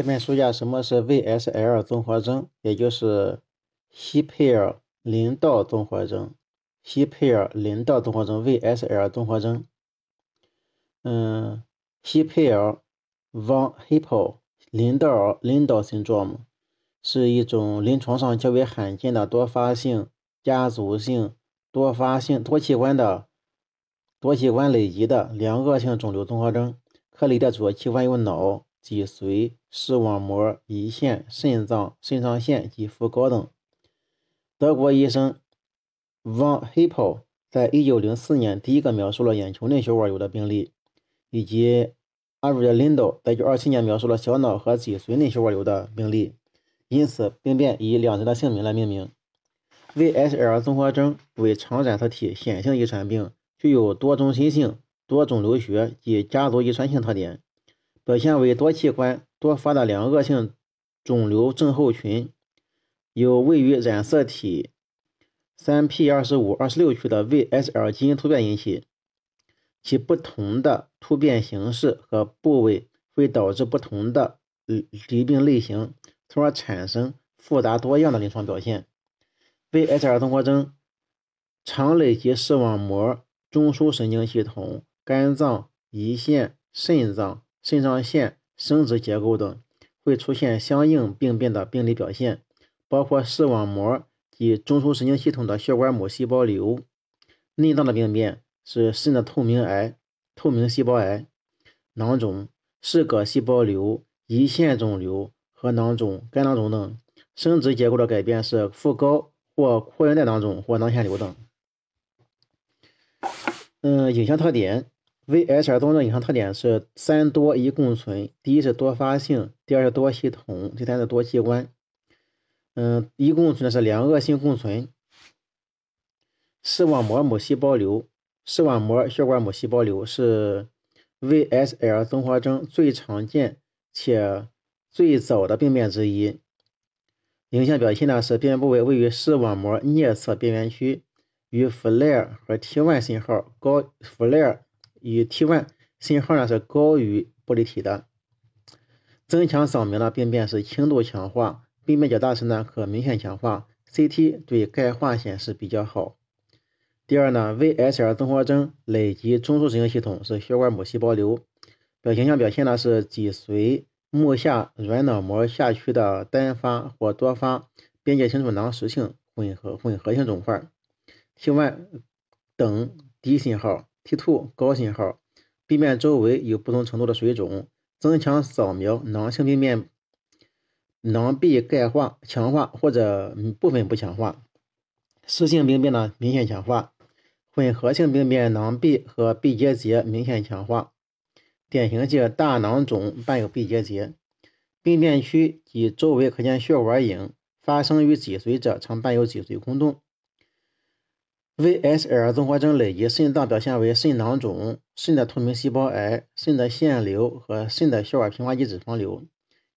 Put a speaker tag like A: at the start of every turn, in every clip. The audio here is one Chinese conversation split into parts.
A: 下面说一下什么是 VSL 综合征，也就是希佩尔林道综合征。希佩尔林道综合征 VSL 综合征。嗯，希佩尔 von Hippel 林道林道 syndrome 是一种临床上较为罕见的多发性家族性多发性多器官的多器官累积的两恶性肿瘤综合征。颗粒的主要器官有脑。脊髓、视网膜、胰腺、肾脏、肾上腺及副睾等。德国医生 von Hippel 在一九零四年第一个描述了眼球内血管瘤的病例，以及 a r v i d l i n d o 在一九二七年描述了小脑和脊髓内血管瘤的病例，因此病变以两人的姓名来命名。VSL 综合征为常染色体显性遗传病，具有多中心性、多肿瘤学及家族遗传性特点。表现为多器官多发的两恶性肿瘤症候群，由位于染色体三 p 二十五二十六区的 VSL 基因突变引起，其不同的突变形式和部位会导致不同的疾病类型，从而产生复杂多样的临床表现。VSL 综合征常累及视网膜、中枢神经系统、肝脏、胰腺、肾脏。肾上腺、生殖结构等会出现相应病变的病理表现，包括视网膜及中枢神经系统的血管母细胞瘤。内脏的病变是肾的透明癌、透明细胞癌、囊肿、嗜铬细胞瘤、胰腺肿瘤和囊肿、肝囊肿等。生殖结构的改变是副睾或扩源带囊肿或囊腺瘤等。嗯，影像特点。VSL 综合征影像特点是三多一共存，第一是多发性，第二是多系统，第三是多器官。嗯，一共存的是两恶性共存。视网膜母细胞瘤、视网膜血管母细胞瘤是 VSL 综合征最常见且最早的病变之一。影像表现呢是病变部位位于视网膜颞侧边缘区，与 FLAIR 和 T1 信号高 FLAIR。与 T1 信号呢是高于玻璃体的，增强扫描呢病变是轻度强化，病变较大时呢可明显强化，CT 对钙化显示比较好。第二呢，VSL 综合征累及中枢神经系统是血管母细胞瘤，表形象表现呢是脊髓目下软脑膜下区的单发或多发边界清楚囊实性混合混合性肿块，T1 等低信号。T2 高信号，病变周围有不同程度的水肿，增强扫描囊性病变，囊壁钙化强化或者部分不强化，湿性病变呢明显强化，混合性病变囊壁和壁结节明显强化，典型即大囊肿伴有壁结节，病变区及周围可见血管影，发生于脊髓者常伴有脊髓空洞。VSL 综合征累及肾脏表现为肾囊肿、肾的透明细胞癌、肾的腺瘤和肾的血管平滑肌脂肪瘤。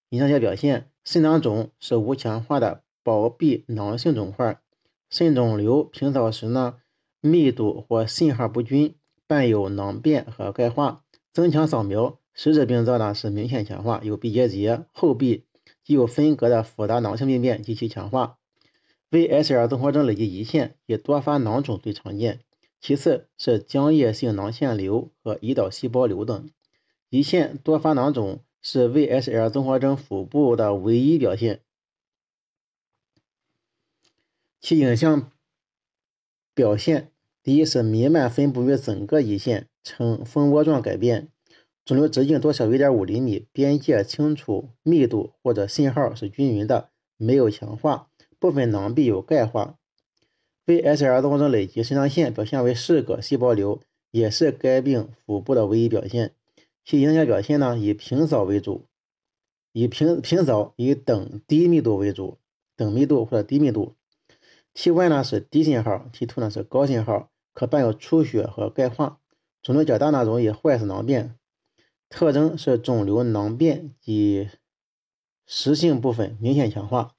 A: 影像学表现：肾囊肿是无强化的薄壁囊性肿块。肾肿瘤平扫时呢，密度或信号不均，伴有囊变和钙化。增强扫描，实质病灶呢是明显强化，有壁结节、后壁具有分隔的复杂囊性病变及其强化。VSL 综合征累及胰腺，以多发囊肿最常见，其次是浆液性囊腺瘤和胰岛细胞瘤等。胰腺多发囊肿是 VSL 综合征腹部的唯一表现。其影像表现，第一是弥漫分布于整个胰腺，呈蜂窝状改变，肿瘤直径多小于1.5厘米，边界清楚，密度或者信号是均匀的，没有强化。部分囊壁有钙化，VSL 综合征累及肾上腺表现为四个细胞瘤，也是该病腹部的唯一表现。其影像表现呢，以平扫为主，以平平扫以等低密度为主，等密度或者低密度。T1 呢是低信号，T2 呢是高信号，可伴有出血和钙化。肿瘤较大呢容易坏死囊变，特征是肿瘤囊变及实性部分明显强化。